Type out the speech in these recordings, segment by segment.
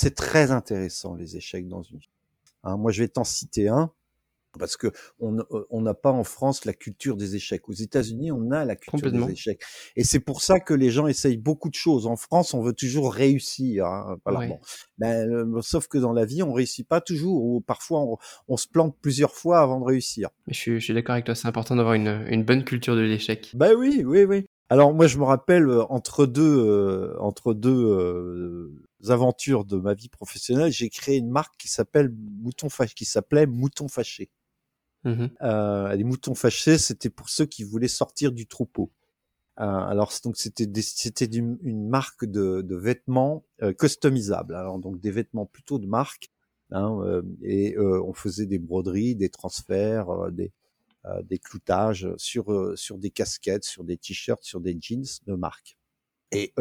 C'est très intéressant les échecs dans une. Hein, moi, je vais t'en citer un parce que on euh, on n'a pas en France la culture des échecs. Aux États-Unis, on a la culture des échecs, et c'est pour ça que les gens essayent beaucoup de choses. En France, on veut toujours réussir. Hein, voilà. Bon. Ben, euh, sauf que dans la vie, on réussit pas toujours, ou parfois on, se plante plusieurs fois avant de réussir. Je suis, d'accord avec toi. C'est important d'avoir une, une bonne culture de l'échec. Ben oui, oui, oui. Alors moi, je me rappelle euh, entre deux entre deux aventures de ma vie professionnelle, j'ai créé une marque qui s'appelle Mouton Fâché, qui s'appelait Mouton Fâché. Mmh euh, les moutons fâchés, c'était pour ceux qui voulaient sortir du troupeau. Euh, alors donc c'était c'était une marque de, de vêtements euh, customisables. Alors donc des vêtements plutôt de marque. Hein, euh, et euh, on faisait des broderies, des transferts, des des cloutages sur sur des casquettes, sur des t-shirts, sur des jeans de marque. Et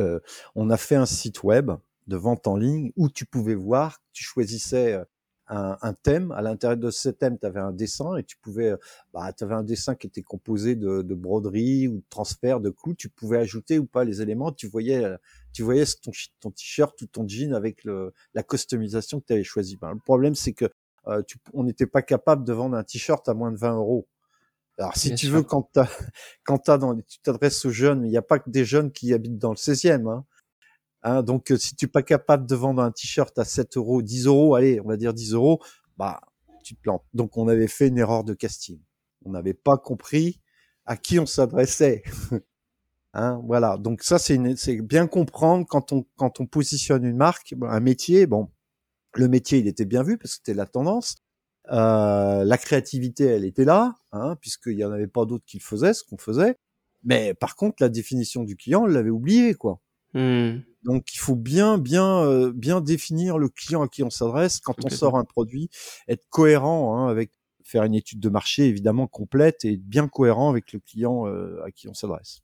on a fait un site web de vente en ligne où tu pouvais voir, tu choisissais un, un, thème. À l'intérieur de ce thème, tu avais un dessin et tu pouvais, bah, tu avais un dessin qui était composé de, de broderie ou de transfert de clous. Tu pouvais ajouter ou pas les éléments. Tu voyais, tu voyais ton, ton t-shirt ou ton jean avec le, la customisation que tu avais choisi. Ben, le problème, c'est que euh, tu, on n'était pas capable de vendre un t-shirt à moins de 20 euros. Alors, si tu veux, quand, as, quand as dans, tu t'adresses aux jeunes, il n'y a pas que des jeunes qui habitent dans le 16e. Hein. Hein, donc, euh, si tu n'es pas capable de vendre un t-shirt à 7 euros, 10 euros, allez, on va dire 10 euros, bah, tu te plantes. Donc, on avait fait une erreur de casting. On n'avait pas compris à qui on s'adressait. hein, voilà. Donc, ça, c'est bien comprendre quand on, quand on positionne une marque, un métier. Bon, le métier, il était bien vu parce que c'était la tendance. Euh, la créativité, elle était là, hein, puisqu'il n'y en avait pas d'autres qui le faisaient, ce qu'on faisait. Mais par contre, la définition du client, on l'avait oublié, quoi. Mmh. Donc il faut bien bien euh, bien définir le client à qui on s'adresse quand on sort un produit, être cohérent hein, avec faire une étude de marché évidemment complète et bien cohérent avec le client euh, à qui on s'adresse.